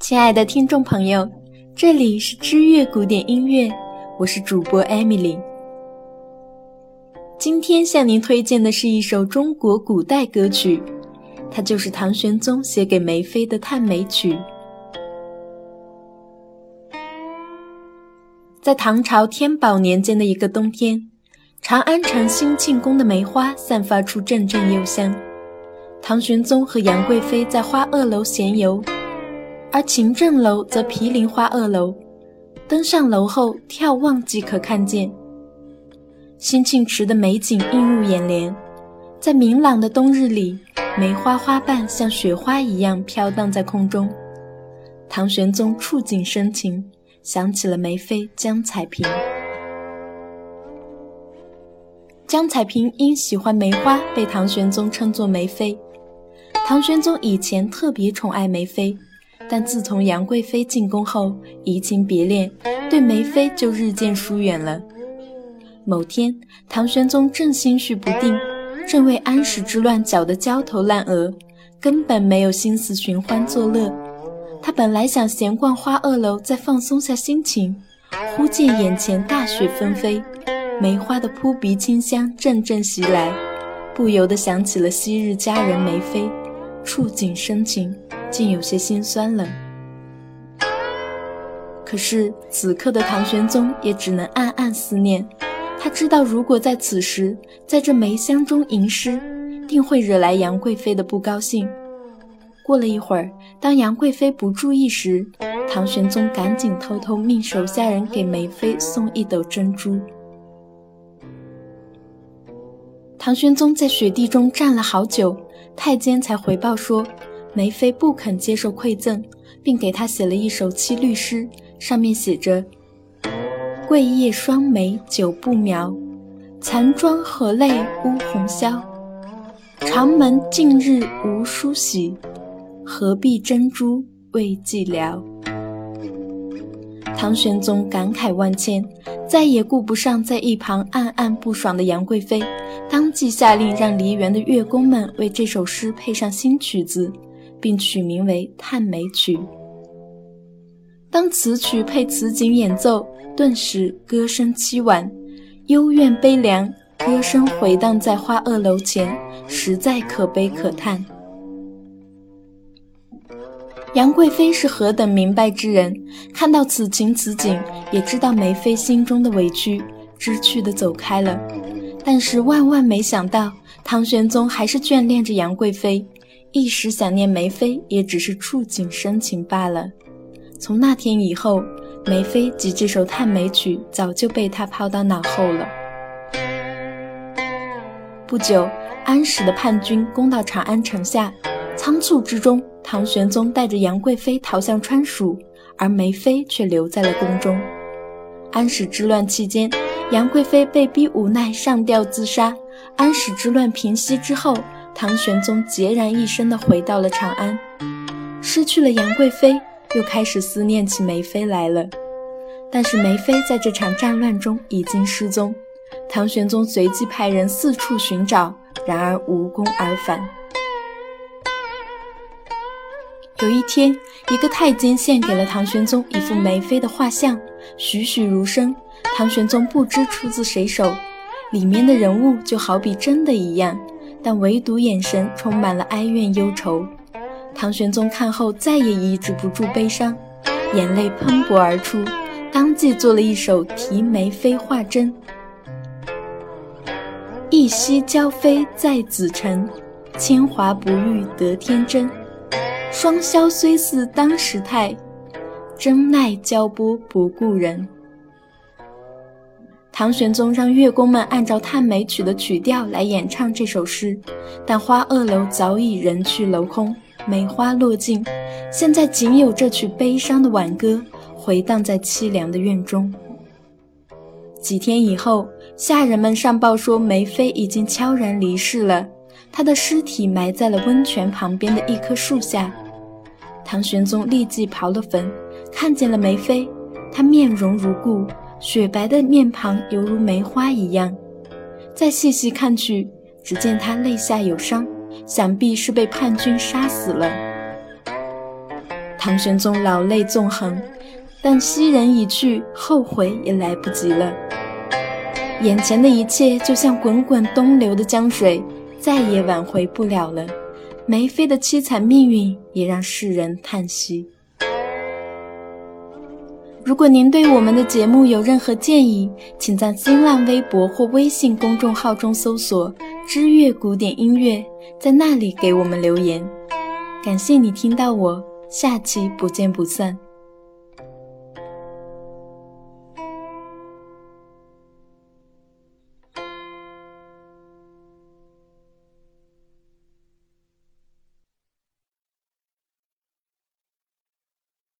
亲爱的听众朋友，这里是知乐古典音乐，我是主播 Emily。今天向您推荐的是一首中国古代歌曲，它就是唐玄宗写给梅妃的《探梅曲》。在唐朝天宝年间的一个冬天，长安城兴庆宫的梅花散发出阵阵幽香。唐玄宗和杨贵妃在花萼楼闲游，而勤政楼则毗邻花萼楼。登上楼后眺望即可看见兴庆池的美景映入眼帘。在明朗的冬日里，梅花花瓣像雪花一样飘荡在空中。唐玄宗触景生情，想起了梅妃江彩萍。江彩萍因喜欢梅花，被唐玄宗称作梅妃。唐玄宗以前特别宠爱梅妃，但自从杨贵妃进宫后，移情别恋，对梅妃就日渐疏远了。某天，唐玄宗正心绪不定，正为安史之乱搅得焦头烂额，根本没有心思寻欢作乐。他本来想闲逛花萼楼，再放松下心情，忽见眼前大雪纷飞，梅花的扑鼻清香阵阵袭来，不由得想起了昔日佳人梅妃。触景生情，竟有些心酸了。可是此刻的唐玄宗也只能暗暗思念。他知道，如果在此时在这梅香中吟诗，定会惹来杨贵妃的不高兴。过了一会儿，当杨贵妃不注意时，唐玄宗赶紧偷偷命手下人给梅妃送一斗珍珠。唐玄宗在雪地中站了好久。太监才回报说，梅妃不肯接受馈赠，并给他写了一首七律诗，上面写着：“桂叶双眉久不描，残妆何泪污红绡。长门近日无梳洗，何必珍珠为寂寥。”唐玄宗感慨万千，再也顾不上在一旁暗暗不爽的杨贵妃。当即下令让梨园的乐工们为这首诗配上新曲子，并取名为《探梅曲》。当此曲配此景演奏，顿时歌声凄婉，幽怨悲凉，歌声回荡在花萼楼前，实在可悲可叹。杨贵妃是何等明白之人，看到此情此景，也知道梅妃心中的委屈，知趣的走开了。但是万万没想到，唐玄宗还是眷恋着杨贵妃，一时想念梅妃，也只是触景生情罢了。从那天以后，梅妃及这首探梅曲早就被他抛到脑后了。不久，安史的叛军攻到长安城下，仓促之中，唐玄宗带着杨贵妃逃向川蜀，而梅妃却留在了宫中。安史之乱期间。杨贵妃被逼无奈上吊自杀。安史之乱平息之后，唐玄宗孑然一身地回到了长安。失去了杨贵妃，又开始思念起梅妃来了。但是梅妃在这场战乱中已经失踪。唐玄宗随即派人四处寻找，然而无功而返。有一天，一个太监献给了唐玄宗一幅梅妃的画像，栩栩如生。唐玄宗不知出自谁手，里面的人物就好比真的一样，但唯独眼神充满了哀怨忧愁。唐玄宗看后再也抑制不住悲伤，眼泪喷薄而出，当即做了一首《题梅妃画针》：一夕娇妃在紫城，铅华不遇得天真。双绡虽似当时态，真奈娇波不顾人。唐玄宗让乐工们按照《探梅曲》的曲调来演唱这首诗，但花萼楼早已人去楼空，梅花落尽，现在仅有这曲悲伤的挽歌回荡在凄凉的院中。几天以后，下人们上报说梅妃已经悄然离世了，她的尸体埋在了温泉旁边的一棵树下。唐玄宗立即刨了坟，看见了梅妃，她面容如故。雪白的面庞犹如梅花一样，再细细看去，只见她肋下有伤，想必是被叛军杀死了。唐玄宗老泪纵横，但昔人已去，后悔也来不及了。眼前的一切就像滚滚东流的江水，再也挽回不了了。梅妃的凄惨命运也让世人叹息。如果您对我们的节目有任何建议，请在新浪微博或微信公众号中搜索“知乐古典音乐”，在那里给我们留言。感谢你听到我，下期不见不散。